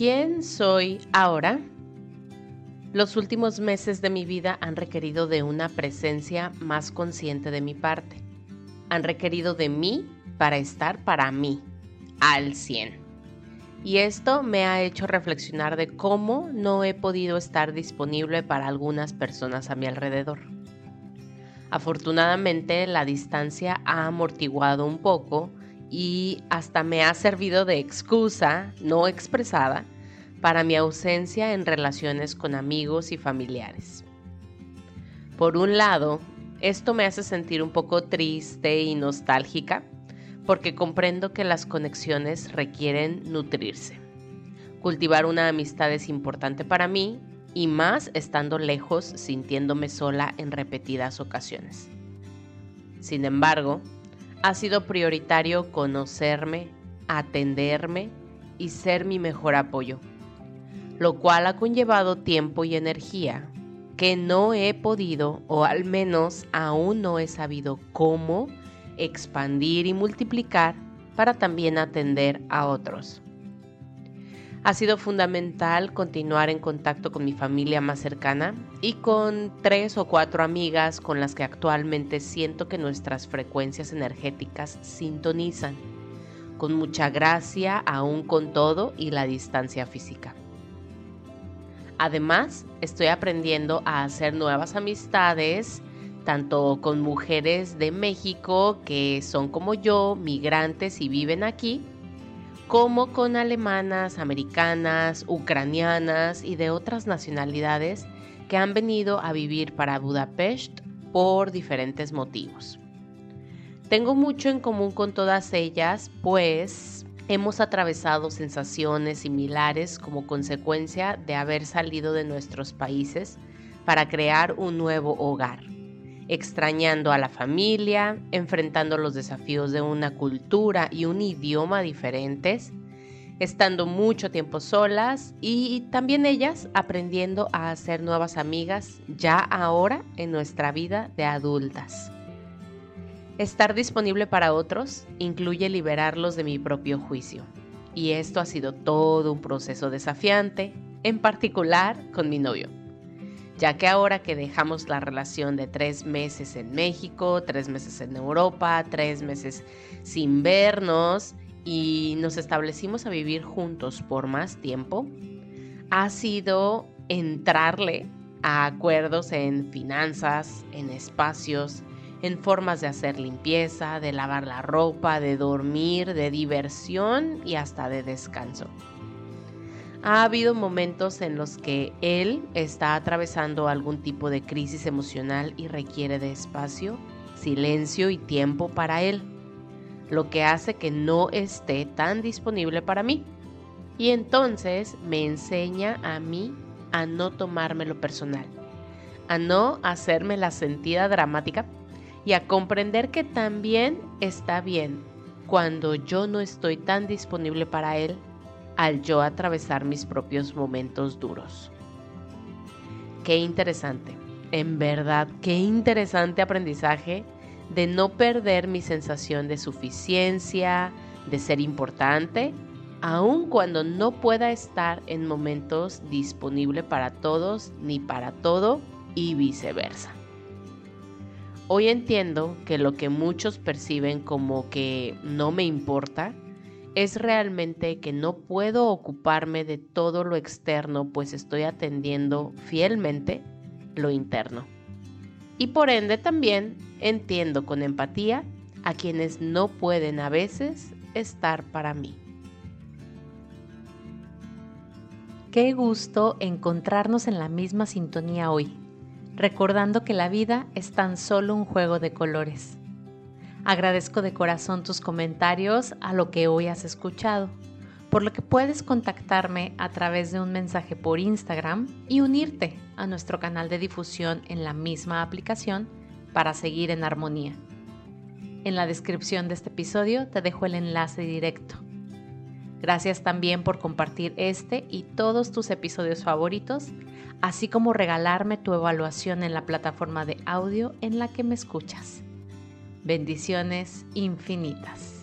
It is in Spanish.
¿Quién soy ahora? Los últimos meses de mi vida han requerido de una presencia más consciente de mi parte. Han requerido de mí para estar para mí, al 100. Y esto me ha hecho reflexionar de cómo no he podido estar disponible para algunas personas a mi alrededor. Afortunadamente la distancia ha amortiguado un poco y hasta me ha servido de excusa no expresada para mi ausencia en relaciones con amigos y familiares. Por un lado, esto me hace sentir un poco triste y nostálgica porque comprendo que las conexiones requieren nutrirse. Cultivar una amistad es importante para mí y más estando lejos sintiéndome sola en repetidas ocasiones. Sin embargo, ha sido prioritario conocerme, atenderme y ser mi mejor apoyo, lo cual ha conllevado tiempo y energía que no he podido o al menos aún no he sabido cómo expandir y multiplicar para también atender a otros. Ha sido fundamental continuar en contacto con mi familia más cercana y con tres o cuatro amigas con las que actualmente siento que nuestras frecuencias energéticas sintonizan, con mucha gracia aún con todo y la distancia física. Además, estoy aprendiendo a hacer nuevas amistades, tanto con mujeres de México que son como yo, migrantes y viven aquí, como con alemanas, americanas, ucranianas y de otras nacionalidades que han venido a vivir para Budapest por diferentes motivos. Tengo mucho en común con todas ellas, pues hemos atravesado sensaciones similares como consecuencia de haber salido de nuestros países para crear un nuevo hogar extrañando a la familia, enfrentando los desafíos de una cultura y un idioma diferentes, estando mucho tiempo solas y también ellas aprendiendo a hacer nuevas amigas ya ahora en nuestra vida de adultas. Estar disponible para otros incluye liberarlos de mi propio juicio. Y esto ha sido todo un proceso desafiante, en particular con mi novio ya que ahora que dejamos la relación de tres meses en México, tres meses en Europa, tres meses sin vernos y nos establecimos a vivir juntos por más tiempo, ha sido entrarle a acuerdos en finanzas, en espacios, en formas de hacer limpieza, de lavar la ropa, de dormir, de diversión y hasta de descanso. Ha habido momentos en los que él está atravesando algún tipo de crisis emocional y requiere de espacio, silencio y tiempo para él, lo que hace que no esté tan disponible para mí. Y entonces me enseña a mí a no tomármelo personal, a no hacerme la sentida dramática y a comprender que también está bien cuando yo no estoy tan disponible para él al yo atravesar mis propios momentos duros. Qué interesante, en verdad, qué interesante aprendizaje de no perder mi sensación de suficiencia, de ser importante, aun cuando no pueda estar en momentos disponible para todos ni para todo y viceversa. Hoy entiendo que lo que muchos perciben como que no me importa, es realmente que no puedo ocuparme de todo lo externo, pues estoy atendiendo fielmente lo interno. Y por ende también entiendo con empatía a quienes no pueden a veces estar para mí. Qué gusto encontrarnos en la misma sintonía hoy, recordando que la vida es tan solo un juego de colores Agradezco de corazón tus comentarios a lo que hoy has escuchado, por lo que puedes contactarme a través de un mensaje por Instagram y unirte a nuestro canal de difusión en la misma aplicación para seguir en armonía. En la descripción de este episodio te dejo el enlace directo. Gracias también por compartir este y todos tus episodios favoritos, así como regalarme tu evaluación en la plataforma de audio en la que me escuchas. Bendiciones infinitas.